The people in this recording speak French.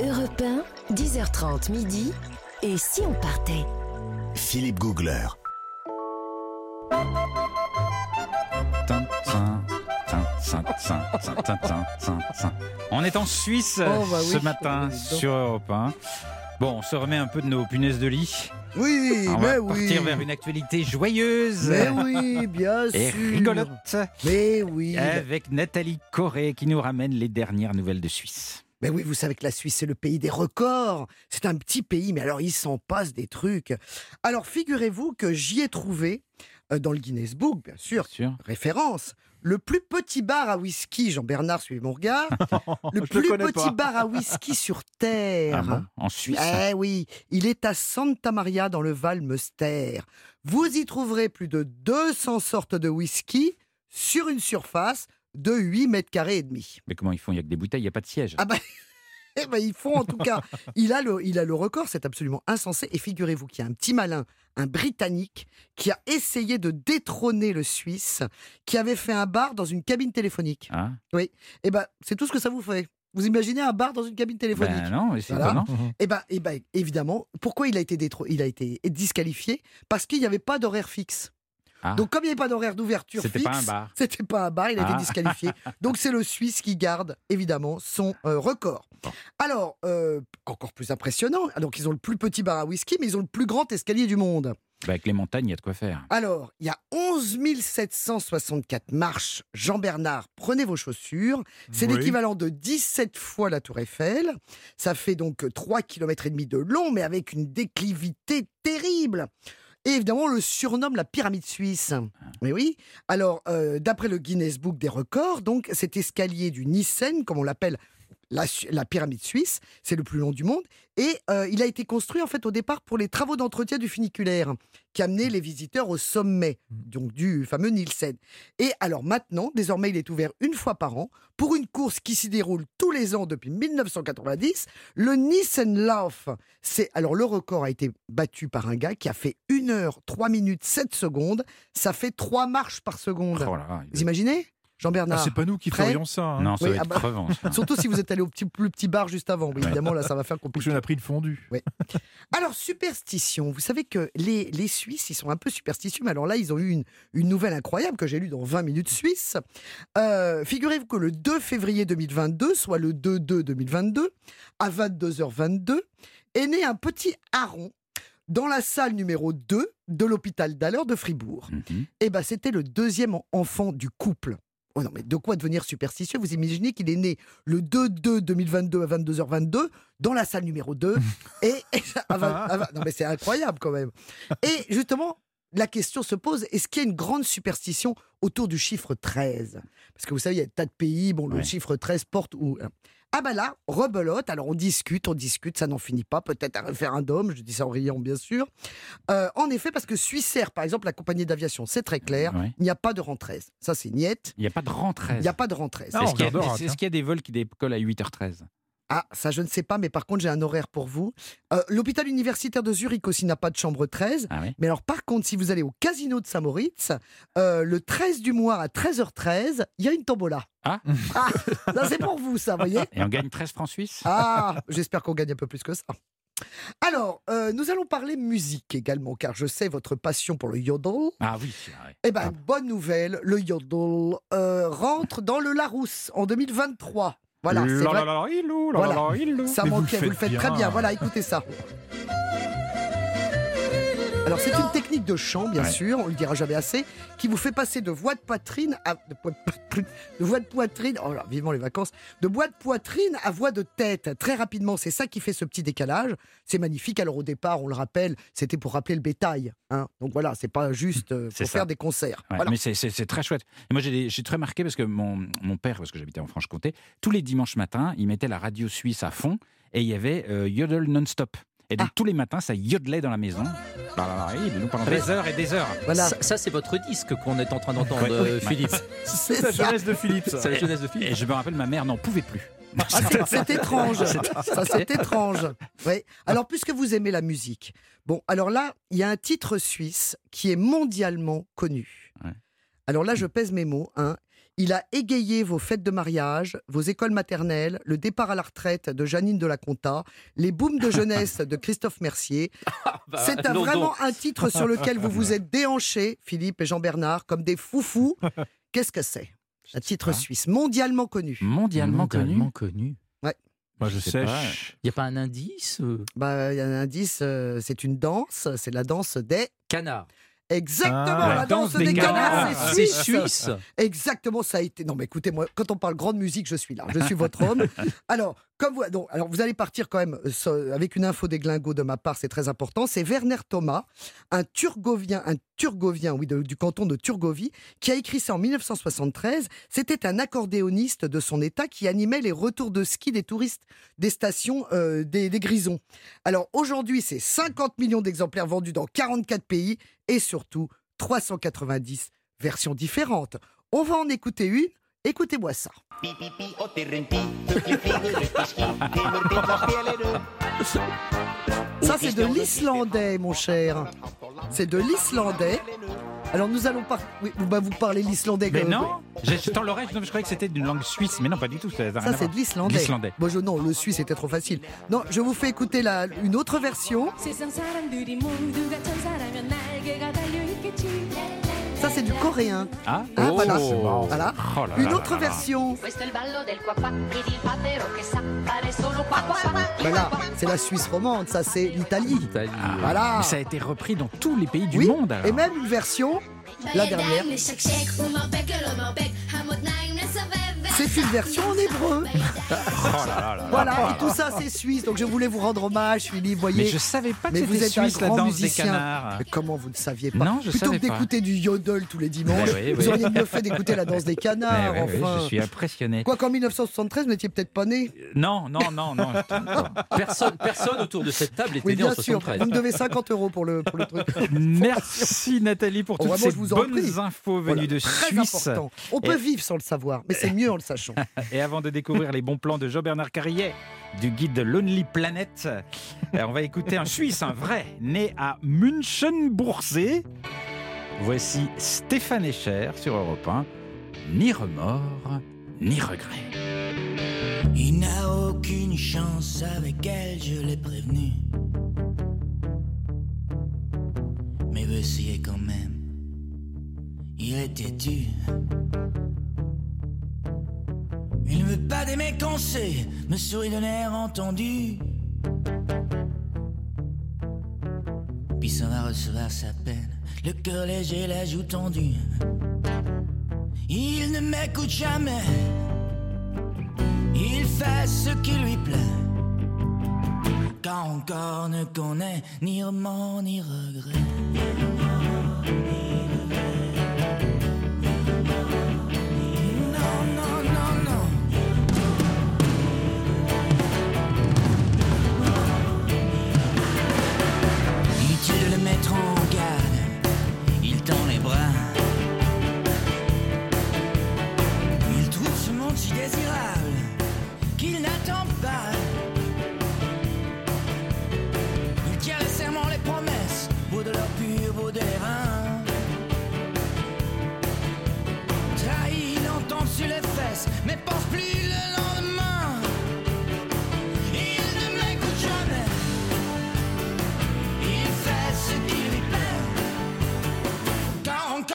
Europe 1, 10h30 midi. Et si on partait? Philippe Googler. On est en Suisse oh, bah ce matin sur Europe 1. Bon, on se remet un peu de nos punaises de lit. Oui, on mais va partir vers une actualité joyeuse. Mais oui, et rigolote. Mais oui. Avec Nathalie Corré qui nous ramène les dernières nouvelles de Suisse. Mais oui, vous savez que la Suisse, c'est le pays des records. C'est un petit pays, mais alors il s'en passe des trucs. Alors figurez-vous que j'y ai trouvé, euh, dans le Guinness Book, bien sûr, Sûr référence, le plus petit bar à whisky, Jean-Bernard, suivez mon regard, le plus petit pas. bar à whisky sur Ah Terre. bon En Suisse Eh oui, il est à Santa Maria dans le Val Meuster. Vous y trouverez plus de 200 sortes de whisky sur une surface de 8 mètres carrés et demi. Mais comment ils font? Il n'y a que des bouteilles, il n'y a pas de siège. Ah bah, eh ben, ils font en tout cas. Il a le, il a le record, c'est absolument insensé. Et figurez-vous qu'il y a un petit malin, un Britannique, qui a essayé de détrôner le Suisse, qui avait fait un bar dans une cabine téléphonique. Ah, Eh ben, c'est tout ce que ça vous fait. Vous imaginez un bar dans une cabine téléphonique? Ben non, mais c'est Voilà. étonnant. Eh ben, eh ben, évidemment, pourquoi il a été, détro- il a été disqualifié? Parce qu'il n'y avait pas d'horaire fixe. Ah. Donc, comme il n'y avait pas d'horaire d'ouverture C'était fixe, pas un bar. c'était pas un bar, il a Ah. été disqualifié. Donc, c'est le Suisse qui garde, évidemment, son euh, record. Bon. Alors, euh, encore plus impressionnant, donc ils ont le plus petit bar à whisky, mais ils ont le plus grand escalier du monde. Bah, avec les montagnes, il y a de quoi faire. Alors, il y a 11 764 marches. Jean-Bernard, prenez vos chaussures. C'est Oui. l'équivalent de 17 fois la Tour Eiffel. Ça fait donc 3 km et demi de long, mais avec une déclivité terrible. Et évidemment, on le surnomme la pyramide suisse. Mais oui. Alors, euh, d'après le Guinness Book des records, donc cet escalier du Nissen, comme on l'appelle la, pyramide suisse, c'est le plus long du monde. Et euh, il a été construit en fait au départ pour les travaux d'entretien du funiculaire qui amenaient les visiteurs au sommet donc du fameux Nielsen. Et alors maintenant, désormais, il est ouvert une fois par an pour une course qui s'y déroule tous les ans depuis 1990, le Nissenlauf. C'est alors le record a été battu par un gars qui a fait 1 heure 3 minutes 7 secondes. Ça fait 3 marches par seconde. Oh là Vous imaginez? Ah, Jean-Bernard c'est pas nous qui ferions ça. hein. Non, ça Oui, va ah bah- crevant. ça. Surtout si vous êtes allé au petit, plus petit bar juste avant. Oui, évidemment, là, ça va faire compliqué. je n'ai pris le fondu. Alors, superstition. Vous savez que les, les Suisses, ils sont un peu superstitieux. Mais alors là, ils ont eu une, une nouvelle incroyable que j'ai lue dans 20 minutes suisses. Euh, Figurez-vous que le 2 février 2022, soit le 2-2-2022, à 22h22, est né un petit hareng dans la salle numéro 2 de l'hôpital d'Aller de Fribourg. Mhm. Eh ben, c'était le deuxième en- enfant du couple. Oh non, mais de quoi devenir superstitieux? Vous imaginez qu'il est né le 2-2-2022 à 22h22 dans la salle numéro 2 et, et à vingt- à vingt- non mais c'est incroyable quand même. Et justement, la question se pose est-ce qu'il y a une grande superstition autour du chiffre 13 Parce que vous savez, il y a des tas de pays, bon, le chiffre 13 porte où ah bah là, rebelote, alors on discute, on discute, ça n'en finit pas, peut-être un référendum, je dis ça en riant bien sûr. Euh, en effet, parce que Suissair, par exemple, la compagnie d'aviation, c'est très clair, Ouais. il n'y a pas de rang 13. Ça c'est niette, Il n'y a pas de rentrée. il n'y a pas de rang 13. Ah, Est-ce qu'il y a des vols qui décollent à 8h13 Ah, ça je ne sais pas, mais par contre j'ai un horaire pour vous. Euh, L'hôpital universitaire de Zurich aussi n'a pas de chambre 13. Ah oui Mais alors par contre, si vous allez au casino de Saint-Moritz, euh, le 13 du mois à 13h13, il y a une tombola. Ah. Ah, ça c'est pour vous ça, voyez Et on gagne 13 francs suisses? Ah, j'espère qu'on gagne un peu plus que ça. Alors, euh, nous allons parler musique également, car je sais votre passion pour le yodel. Ah oui, c'est vrai. Eh bien, bonne nouvelle, le yodel euh, rentre dans le Larousse en 2023. Voilà, c'est vrai. Voilà, ça manquait, vous, le faites très bien. Voilà, écoutez ça. Alors c'est une technique de chant, bien Ouais. sûr, on le dira jamais assez, qui vous fait passer de voix de poitrine à de, voix de poitrine, de voix de poitrine, oh là, vivement les vacances, de voix de poitrine à voix de tête très rapidement. C'est ça qui fait ce petit décalage. C'est magnifique. Alors au départ, on le rappelle, c'était pour rappeler le bétail. hein. Donc voilà, c'est pas juste euh, pour ça. faire des concerts. Ouais, Voilà. Mais c'est- très chouette. Et moi, j'ai très marqué parce que mon, mon père, parce que j'habitais en Franche-Comté, tous les dimanches matins, il mettait la radio suisse à fond et il y avait euh, Yodel non-stop. Et donc, Ah. tous les matins, ça yodelait dans la maison. Il nous pendant des heures et des heures. Voilà. Ça, ça, c'est votre disque qu'on est en train d'entendre, Ouais. euh. Philippe. C'est la jeunesse de Philippe. C'est la jeunesse de Et Philippe. je me rappelle, ma mère n'en pouvait plus. Ah, c'est- c'est étrange. Ça, c'est étrange. Oui. Alors, puisque vous aimez la musique, bon, alors là, il y a un titre suisse qui est mondialement connu. Ouais. Alors là, je pèse mes mots. Hein. Il a égayé vos fêtes de mariage, vos écoles maternelles, le départ à la retraite de Janine de la Conta, les booms de jeunesse de Christophe Mercier. Bah, C'est un- non, vraiment un titre sur lequel vous vous êtes déhanchés, Philippe et Jean-Bernard, comme des foufous. Qu'est-ce que c'est? Un titre pas. suisse, mondialement connu. Mondialement, mondialement connu. connu. Moi, je sais. Il n'y a pas un indice euh, Bah, il y a un indice, euh, c'est une danse, c'est la danse des... Canard. Exactement, Ah, la, la danse, danse des, des canards, canards. c'est suisse. Exactement, ça a été. Non, mais écoutez, moi, quand on parle grande musique, je suis là. Je suis votre homme. Alors, comme vous, alors vous allez partir quand même euh, avec une info des glingos de ma part, c'est très important. C'est Werner Thomas, un Turgovien, un du canton de Turgovie, qui a écrit ça en 1973. C'était un accordéoniste de son état qui animait les retours de ski des touristes des stations euh, des Grisons. Alors aujourd'hui, c'est 50 millions d'exemplaires vendus dans 44 pays et surtout 390 versions différentes. On va en écouter une. Écoutez-moi ça. Ça, c'est de l'islandais, mon cher. C'est de l'islandais. Alors, nous allons par... oui, bah, vous parlez l'islandais. Mais que- non, j'ai- j'étais dans l'oreille, je croyais que c'était d'une langue suisse, mais non, pas du tout. Ça, c'est de l'islandais. L'islandais. Bon, je, non, le suisse, c'était trop facile. Non, je vous fais écouter la, une autre version. 세 c'est du coréen. Ah, Ah, voilà. Oh. Voilà. Oh là Une là autre là version. Questo è il ballo del qua qua ed il papero che sa fare solo qua qua qua Ben là, c'est la Suisse romande. Ça, c'est l'Italie. Italie. Voilà. Mais ça a été repris dans tous les pays du Oui, monde. alors. Et même une version, la dernière. C'est une version en hébreu. Oh là là là là. Voilà, et tout ça, c'est suisse. Donc, je voulais vous rendre hommage, Philippe. Voyez. Mais je savais pas que Mais vous c'était êtes un suisse la grand danse musicien. des canards. Mais comment vous ne saviez pas Non, je Plutôt savais que d'écouter du yodel tous les dimanches, Ben oui, vous auriez mieux fait d'écouter la danse des canards. Ouais, ouais, enfin. je suis impressionné. Quoi qu'en 1973, vous n'étiez peut-être pas né. Non, non, non, non. Personne, personne autour de cette table était Oui, né en bien sûr. 73. Vous me devez 50 euros pour le, pour le truc. Merci Nathalie pour Oh, toutes vraiment, ces je vous en bonnes prie. infos Voilà, venues de très Suisse. important. On peut Et- vivre sans le savoir, mais c'est mieux en le Et avant de découvrir les bons plans de Jean-Bernard Carrier, du guide de Lonely Planet, euh, on va écouter un Suisse, un vrai, né à Münchenbursee. Voici Stéphane Echer sur Europe 1. Ni remords, ni regrets. Il n'a aucune chance avec elle, je l'ai prévenu. Mais veut essayer quand même. Il est têtu. Veut pas des mes conseils, me sourit d'un air entendu. Puis s'en va recevoir sa peine, le cœur léger, la joue tendue. Il ne m'écoute jamais. Il fait ce qui lui plaît. Car encore ne connaît ni remords ni regrets. Non,